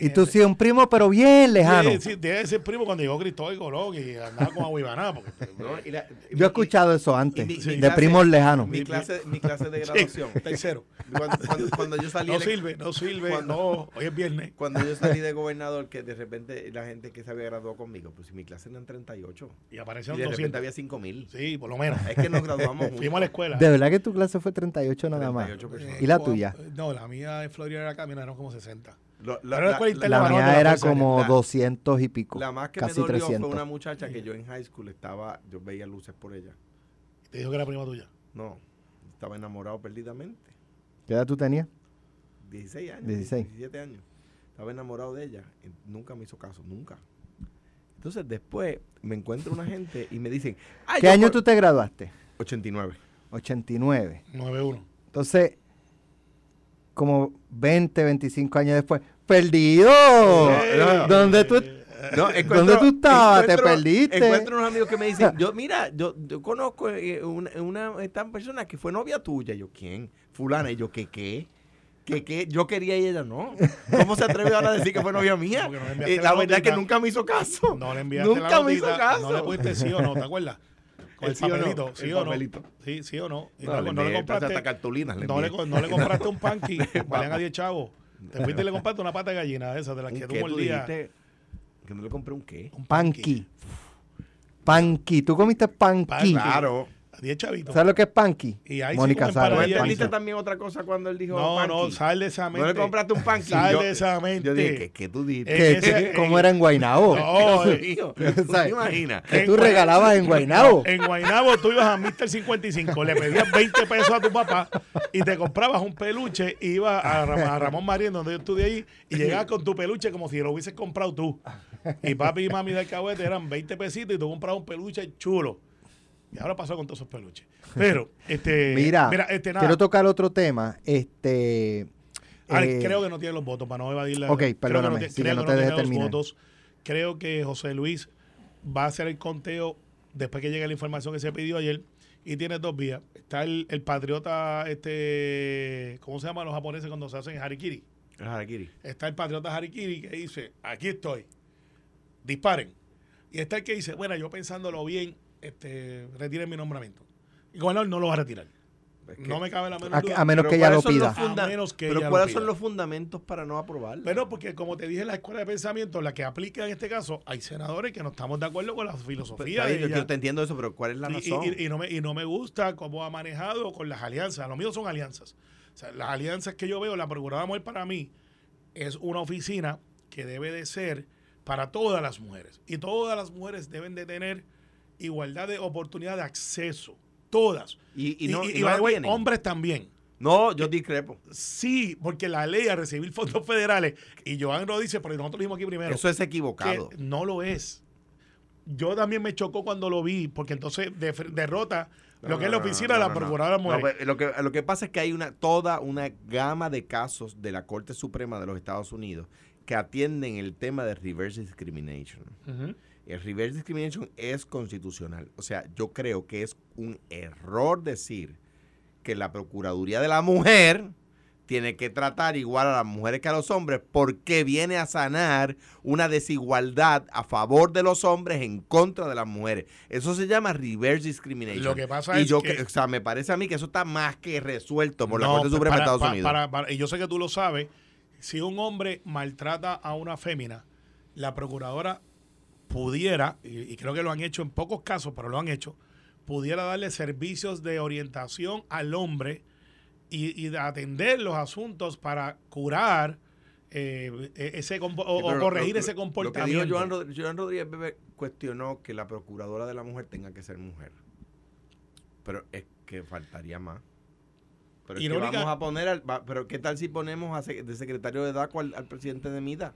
Y tú sí, un primo, pero bien lejano. Sí, sí, debe ser primo cuando llegó Cristóbal Colón y andaba con Aguibaná. Porque, No, y la- Yo he y- escuchado eso antes, y mi- Sí. mi de clase- primos lejanos. Mi clase, mi clase de Sí, graduación. tercero. Cuando, cuando- cuando yo salí No sirve, no sirve. Cuando- No, hoy es viernes. cuando yo salí de gobernador, que de repente la gente que se había graduado conmigo, pues si mi clase eran 38. Y Y aparecieron de repente 200. había 5 mil. Sí, por lo menos. Es que nos graduamos juntos. Fuimos a la escuela. De verdad que tu clase fue 38 nada más. 38 personas. ¿Y la tuya? No, la mía de Florida era acá, mira, eran como 60. La mía era como La- 200 y pico. La más que casi me dolió 300. fue una muchacha que yo en high school estaba, yo veía luces por ella. Te dijo que era prima tuya. No, estaba enamorado perdidamente. ¿Qué edad tú tenías? 16 años. 16. 17 años. Estaba enamorado de ella. y nunca me hizo caso, nunca. Entonces después me encuentro una gente y me dicen, "Ay, ¿Qué año por-". tú te graduaste? 89. 89. 9-1. Entonces, como 20, 25 años después, ¡perdido! no, ¿Dónde tú No, ¿Dónde tú estabas? ¿Te perdiste? Encuentro unos amigos que me dicen, yo, mira, yo, yo conozco eh, una, una esta persona que fue novia tuya. Yo, ¿quién? Fulana. Y yo, ¿qué qué? ¿Qué qué? Yo quería y ella no. ¿Cómo se atreve ahora a decir que fue novia mía? No Eh, la la verdad es que nunca me hizo caso. No le enviaste Nunca la me hizo caso. No le pusiste sí o no, ¿te acuerdas? El, El sí o no, papelito, el sí o no. papelito. Sí, sí o no. Y No, no, le no le envié compraste. hasta cartulinas le no, le, no le compraste un panqui, valían a 10 chavos. Te fuiste y le compraste una pata de gallina de esas, de las ¿Un que tú mordías. dijiste? Que no le compré un qué. Un Panqui. Panqui. ¿Tú comiste panqui? Panqui. Claro. A 10 chavitos. ¿Sabes lo que es panqui? Y ahí Mónica comen sabe. ¿Tú para lo que es allá. entendiste también otra cosa cuando él dijo No, no, sal de esa mente. No le compraste un panqui. Sal Yo- de esa mente. Yo dije, ¿qué, qué tú dijiste? ¿Qué- ese- qué- ¿Cómo era en Guaynabo? No, Dios eh, mío, ¿Tú ¿sabes? te imaginas? Que tú regalabas en Guaynabo. En Guaynabo tú ibas a Mr. 55, le pedías 20 pesos a tu papá y te comprabas un peluche y ibas a, Ram- a Ramón Marín, donde yo estudié ahí, y llegabas con tu peluche como si lo hubieses comprado tú. Y papi y mami del cahuete eran 20 pesitos y tú comprabas un peluche chulo. Y ahora pasó con todos esos peluches. Pero, este. Mira, este, nada. quiero tocar otro tema. Este. Ay, eh, creo que no tiene los votos para no evadir la. Ok, creo que perdóname, no, sí, creo que no te tiene los votos. Creo que José Luis va a hacer el conteo después que llegue la información que se pidió ayer. Y tiene dos vías. Está el, el patriota, este. ¿Cómo se llama los japoneses cuando se hacen harikiri? El harakiri. Está el patriota Harikiri que dice, aquí estoy, disparen. Y está el que dice, bueno, yo pensándolo bien, este, retiren mi nombramiento. Y gobernador no lo va a retirar. Es que- no me cabe la menor a, duda. a menos Pero que ella lo ¿cuáles son los pida. A funda- menos que Pero lo ¿cuáles son los fundamentos para no aprobarlo? Bueno, porque como te dije en la escuela de pensamiento, la que aplica en este caso, hay senadores que no estamos de acuerdo con la Pues, filosofía está bien, de yo, yo te entiendo eso, pero ¿cuál es la Y- razón? y, y no me, y no me gusta cómo ha manejado con las alianzas. Lo mío son alianzas. O sea, las alianzas que yo veo, la Procuradora Mujer para mí es una oficina que debe de ser para todas las mujeres. Y todas las mujeres deben de tener igualdad de oportunidad de acceso. Todas. y, y no, y y way, hombres también. No, yo discrepo. Sí, porque la ley a recibir fondos federales, y Joan lo dice, pero nosotros dijimos aquí primero, Eso es que equivocado. no lo es. Yo también me chocó cuando lo vi, porque entonces derrota lo No, que es la oficina de la. Procuradora Mujer. lo, que, lo que pasa es que hay una toda una gama de casos de la Corte Suprema de los Estados Unidos que atienden el tema de reverse discrimination. Ujú. El reverse discrimination es constitucional. O sea, yo creo que es un error decir que la Procuraduría de la Mujer tiene que tratar igual a las mujeres que a los hombres porque viene a sanar una desigualdad a favor de los hombres en contra de las mujeres. Eso se llama reverse discrimination. Lo que pasa y es yo que- o sea, me parece a mí que eso está más que resuelto por la Corte Suprema de Estados Unidos. para- para- y yo sé que tú lo sabes, si un hombre maltrata a una fémina, la procuradora pudiera, y, y creo que lo han hecho en pocos casos, pero lo han hecho, pudiera darle servicios de orientación al hombre y, y de atender los asuntos para curar eh, ese o, corregir lo- ese comportamiento. Lo que dijo Joan, Rod- Joan Rodríguez Bebe cuestionó que la procuradora de la mujer tenga que ser mujer. Pero es que faltaría más. Pero es que vamos a poner al, pero qué tal si ponemos a de secretario de DACO al, al presidente de MIDA?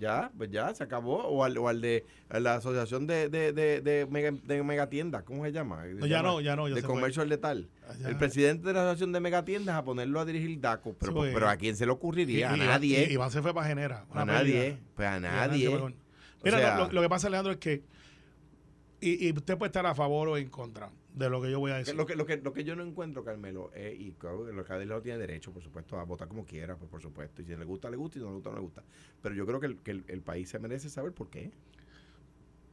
Ya, pues ya, se acabó. O al, o al de a la asociación de, de, de, de, mega, de megatiendas, ¿cómo se llama? No, ya no, ya no, ya De comercio al letal. Ah, ya. El presidente de la asociación de megatiendas a ponerlo a dirigir DACO. Pero, Sí, pues. pero ¿a quién se le Y- ocurriría? a nadie. y- Iván se fue para Genera. a nadie. Pues a nadie. Mira, O sea- lo, lo que pasa, Leandro, es que. Y, y usted puede estar a favor o en contra de lo que yo voy a decir. Lo que, lo, que, lo que yo no encuentro, Carmelo, es, y lo que lo tiene derecho, por supuesto, a votar como quiera, pues por supuesto. Y si le gusta, le gusta, y si no le gusta, no le gusta. Pero yo creo que el, que el, el país se merece saber por qué.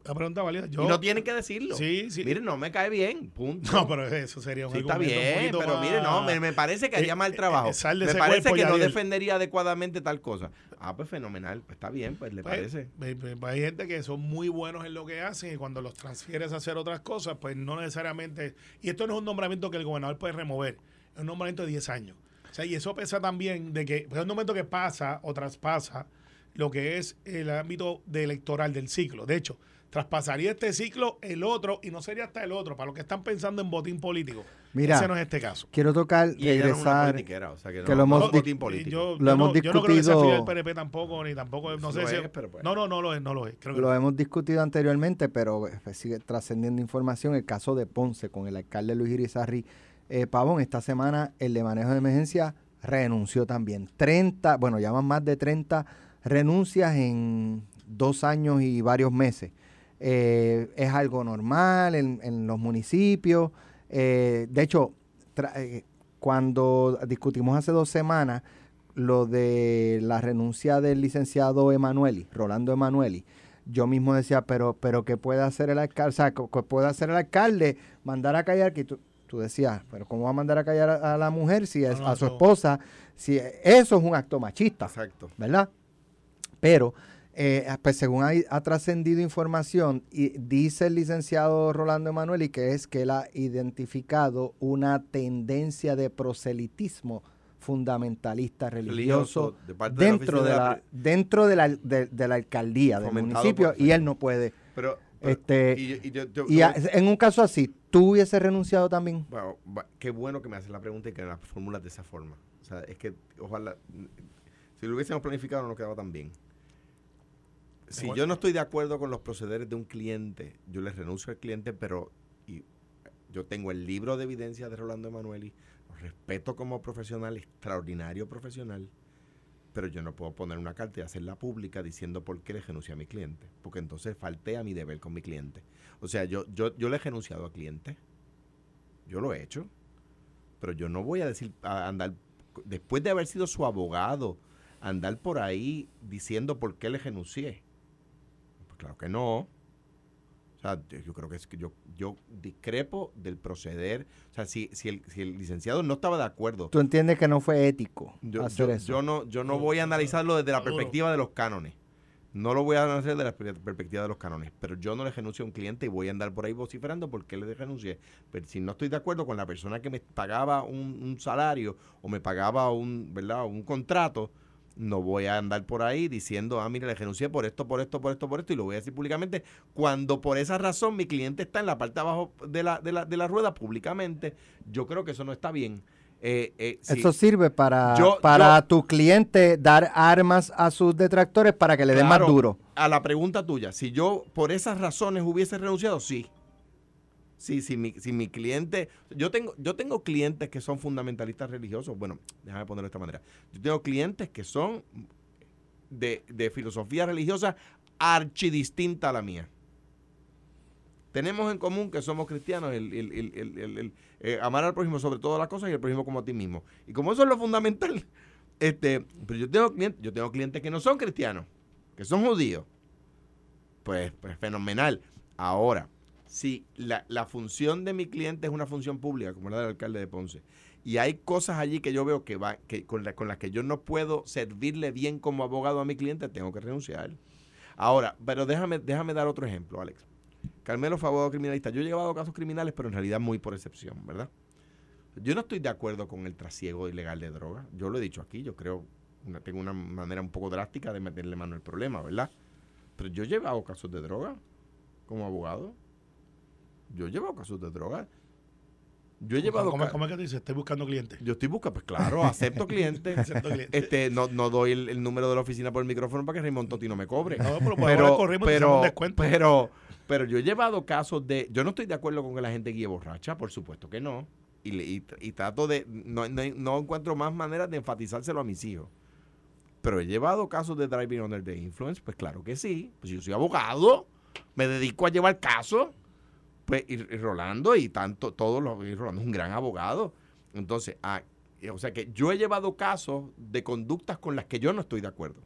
La pregunta válida. Yo, y no tienen que decirlo. Sí, sí. Miren, no me cae bien, punto. No, pero eso sería un Sí, está un bien, pero más- mire, no, me, me parece que haría Eh, mal eh, trabajo. eh, me parece que no defendería adecuadamente tal cosa. Ah, pues fenomenal, pues está bien, pues le Pues, parece. ve- Hay gente que son muy buenos en lo que hacen y cuando los transfieres a hacer otras cosas, pues no necesariamente. Y esto no es un nombramiento que el gobernador puede remover, es un nombramiento de 10 años. O sea, y eso pesa también de que pues, es un momento que pasa o traspasa lo que es el ámbito de electoral del ciclo. De hecho, traspasaría este ciclo el otro y no sería hasta el otro. Para los que están pensando en botín político, Mira, ese no es este caso. Quiero tocar, Y no regresar. o sea que, que no, lo hemos no botín político. Yo, Lo yo hemos no, yo no creo que sea discutido- PNP tampoco, ni tampoco, no sé si... es, pero pues. No, no, no lo es, no lo es. Creo que Lo no. hemos discutido anteriormente, pero eh, sigue trascendiendo información. El caso de Ponce con el alcalde Luis Irizarry eh, Pavón. Esta semana el de manejo de emergencia renunció también. 30, bueno, llaman más de 30 renuncias en dos años y varios meses. Eh, es algo normal en, en los municipios. Eh, de hecho, eh, cuando discutimos hace dos semanas lo de la renuncia del licenciado Emanueli, Rolando Emanueli, yo mismo decía, pero, pero ¿qué puede hacer el alcalde? O sea, ¿qué puede hacer el alcalde? Mandar a callar, que tú, tú decías, pero ¿cómo va a mandar a callar a, a la mujer si es No, no, a su esposa? Si eso es un acto machista. Exacto. ¿verdad? Pero, eh, pues según ha trascendido información, y dice el licenciado Rolando Emanueli que es que él ha identificado una tendencia de proselitismo fundamentalista religioso, de dentro, de de la, dentro de la, de, de la alcaldía del municipio y él no puede. Pero, pero- Este, y, yo- y yo- yo- Y yo- a- en un caso así, ¿tú hubieses renunciado también? Bueno, qué bueno que me haces la pregunta y que la formulas de esa forma. O sea, es que ojalá, si lo hubiésemos planificado no nos quedaba tan bien. Si yo no estoy de acuerdo con los procederes de un cliente, yo le renuncio al cliente, pero y Yo tengo el libro de evidencia de Rolando Emanueli, lo respeto como profesional, extraordinario profesional, pero yo no puedo poner una carta y hacerla pública diciendo por qué le renuncié a mi cliente, porque entonces falté a mi deber con mi cliente. O sea, yo, yo, yo le he renunciado a cliente, yo lo he hecho, pero yo no voy a decir, a andar, después de haber sido su abogado, andar por ahí diciendo por qué le renuncié. Claro que no. O sea, yo creo que es que yo, yo discrepo del proceder. O sea, si, si, el, si el licenciado no estaba de acuerdo. ¿Tú entiendes que no fue ético Yo, hacer yo- eso? yo no, yo no voy a analizarlo desde la perspectiva de los cánones. No lo voy a analizar desde la per- perspectiva de los cánones. Pero yo no le renuncio a un cliente y voy a andar por ahí vociferando porque le renuncié. Pero si no estoy de acuerdo con la persona que me pagaba un, un salario o me pagaba un, ¿verdad? un contrato, no voy a andar por ahí diciendo, ah, mire, le renuncié por esto, por esto, por esto, por esto, y lo voy a decir públicamente, cuando por esa razón mi cliente está en la parte de abajo de la, de la, de la rueda públicamente. Yo creo que eso no está bien. Eh, eh, Eso sirve para, Yo- para yo- tu cliente dar armas a sus detractores para que le den más duro. A la pregunta tuya, si yo por esas razones hubiese renunciado, sí. Sí, si mi, si mi cliente, yo tengo, yo tengo clientes que son fundamentalistas religiosos. Bueno, déjame ponerlo de esta manera. Yo tengo clientes que son de, de filosofía religiosa archidistinta a la mía. Tenemos en común que somos cristianos, el, el- el- el- eh, amar al prójimo sobre todas las cosas y el prójimo como a ti mismo. Y como eso es lo fundamental, este, pero yo tengo clientes, yo tengo clientes que no son cristianos, que son judíos. Pues, pues fenomenal. Ahora, si la, la función de mi cliente es una función pública, como la del alcalde de Ponce, y hay cosas allí que yo veo que va, que con, con las que yo no puedo servirle bien como abogado a mi cliente, tengo que renunciar. Ahora, pero déjame, déjame dar otro ejemplo, Alex. Carmelo fue abogado criminalista. Yo he llevado casos criminales, pero en realidad muy por excepción, ¿verdad? Yo no estoy de acuerdo con el trasiego ilegal de drogas. Yo lo he dicho aquí, yo creo, una- tengo una manera un poco drástica de meterle mano al problema, ¿verdad? Pero yo he llevado casos de droga como abogado. Yo he llevado casos de droga. Yo he llevado... ¿Cómo, cómo es que tú dices? Estoy buscando clientes. Yo estoy buscando, pues claro, acepto clientes. Acepto clientes. Este, no, no doy el, el número de la oficina por el micrófono para que Raymond Totti no me cobre. No, pero por ahora corrimos te pero, descuento. pero, pero yo he llevado casos de. Yo no estoy de acuerdo con que la gente guíe borracha, por supuesto que no. Y, y, y trato de. No, no, no encuentro más maneras de enfatizárselo a mis hijos. Pero he llevado casos de driving under the influence, pues claro que sí. Pues yo soy abogado, me dedico a llevar casos. Pues, y, y Rolando y tanto, todos los. Rolando es un gran abogado. Entonces, ah, eh, o sea que yo he llevado casos de conductas con las que yo no estoy de acuerdo.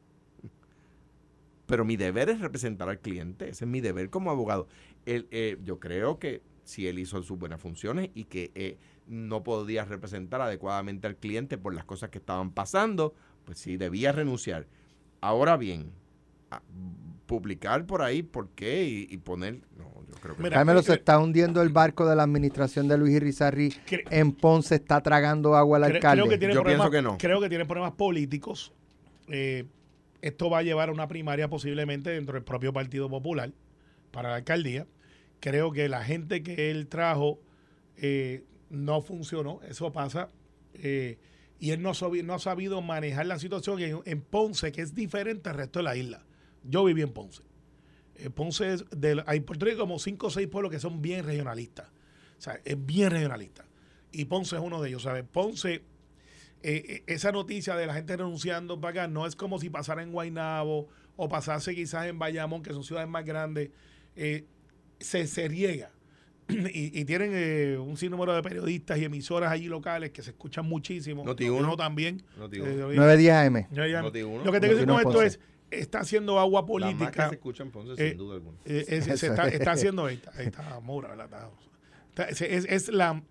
Pero mi deber es representar al cliente. Ese es mi deber como abogado. Eh, yo creo que si él hizo sus buenas funciones y que eh, no podía representar adecuadamente al cliente por las cosas que estaban pasando, pues sí, debía renunciar. Ahora bien, a- publicar por ahí por qué y, poner... yo creo que... Mira, Carmelo, eh, se está hundiendo el barco de la administración de Luis Irizarry en Ponce, está tragando agua al alcalde. Creo que tiene Yo problemas, pienso que no. Creo que tiene problemas políticos. Eh, esto va a llevar a una primaria posiblemente dentro del propio Partido Popular para la alcaldía. Creo que la gente que él trajo eh, no funcionó. Eso pasa. Eh, y él no, ha sabido manejar la situación en, en Ponce, que es diferente al resto de la isla. Yo viví en Ponce. Eh, Ponce es de, hay en Puerto Rico como cinco o seis pueblos que son bien regionalistas. O sea, es bien regionalista. Y Ponce es uno de ellos. ¿sabes? Ponce, eh, eh, esa noticia de la gente renunciando para acá no es como si pasara en Guaynabo o pasase quizás en Bayamón, que son ciudades más grandes. Eh, se, se riega. Y, y tienen eh, un sinnúmero de periodistas y emisoras allí locales que se escuchan muchísimo. Noti Uno uno. también. Noti uno. Eh, 910 AM. Lo que te quiero decir con esto es, está haciendo agua La más que política. se escucha en Ponce, Eh, sin duda alguna. Eh, es- se está, está haciendo ahí está, ahí está Moura, ¿verdad? Está- es, es- es la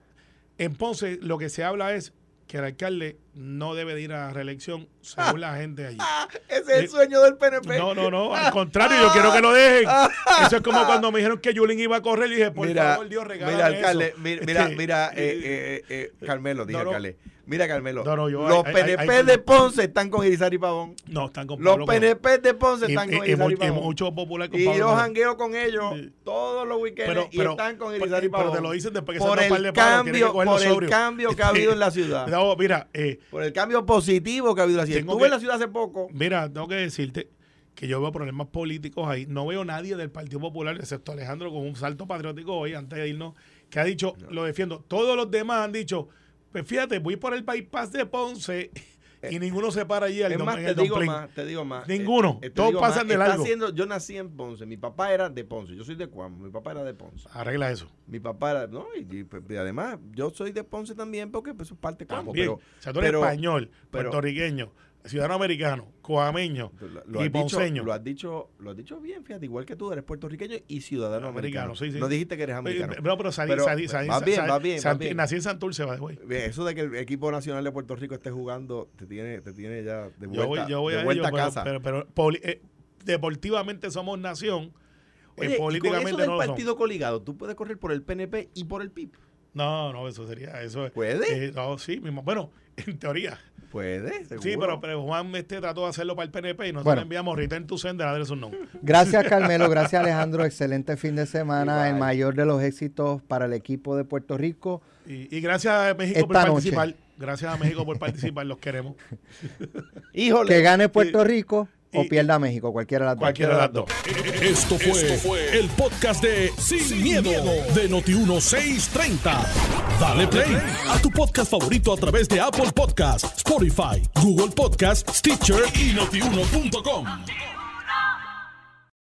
en Ponce lo que se habla es que el alcalde no debe de ir a reelección según la gente allí. Ese es el sueño del PNP. No, no, no, al contrario, yo quiero que lo dejen. Eso es como cuando me dijeron que Yulín iba a correr y dije, por mira, favor, Dios, regálame mira, alcalde, eso. mira, mira, Este, mira, eh, eh, eh, Carmelo, dije No, no. alcalde. Mira, Carmelo, No, no, yo- los hay- PNP hay- hay- de Ponce están con Irizarry Pavón. No, están con Los Pablo Colón. PNP de Ponce Y- están y- con y Irizarry mu- y Pavón. mucho popular con Y Pablo yo Colón. jangueo con ellos todos los weekends Pero- y pero- están con pero- Irizarry pero Pavón. te lo dicen después que se por dan un par el de cambio, por el sobrio. cambio que ha habido en la ciudad. No, mira, eh, Por el cambio positivo que ha habido en la ciudad. Estuve que- en la ciudad hace poco. Mira, tengo que decirte que yo veo problemas políticos ahí. No veo nadie del Partido Popular, excepto Alejandro, con un salto patriótico hoy, antes de irnos. que ha dicho, lo defiendo. Todos los demás han dicho, pues fíjate, voy por el bypass de Ponce y ninguno se para allí al Es más, te digo más, te digo más. Ninguno. te Todos digo pasan de está largo. haciendo- yo nací en Ponce, mi papá era de Ponce, yo soy de Cuamo, mi papá era de Ponce. Arregla eso. Mi papá era, no, y, y, pues, y además yo soy de Ponce también porque pues, eso es parte de Cuamo. Pero, o sea, tú eres pero- español, pero- puertorriqueño, ciudadano americano, coameño Lo, lo y dicho, ponceño. lo has dicho, lo has dicho bien, fíjate, igual que tú eres puertorriqueño y ciudadano Americano, americano. sí, sí. No dijiste que eres Eh, americano. No, pero salí, Pero, salí, salí, va bien, salí- va bien, va. Nací en Santurce, way. Ve, Eso de que el equipo nacional de Puerto Rico esté jugando te tiene, te tiene ya de vuelta, Yo voy, yo voy de a vuelta ello, a casa. pero, pero, pero poli- eh, deportivamente somos nación. eh, Oye, y con políticamente eso no partido coligado, tú puedes correr por el PNP y por el PIB. No, no, eso sería. Eso, es- ¿Puede? eh, no, sí, mismo. Bueno, en teoría. Puede, seguro. Sí, pero, pero Juan este trató de hacerlo para el PNP y nosotros Bueno. le enviamos return to sender a su no. Gracias Carmelo, gracias Alejandro, excelente fin de semana, el mayor de los éxitos para el equipo de Puerto Rico. Y, y gracias a México por noche. participar. Gracias a México por participar, los queremos. Híjole. Que gane Puerto Rico o pierda México, cualquiera de las dos. Cualquiera de las dos. Esto fue, el podcast de Sin, miedo, de Noti1630. Dale play a tu podcast favorito a través de Apple Podcasts, Spotify, Google Podcasts, Stitcher y notiuno.com.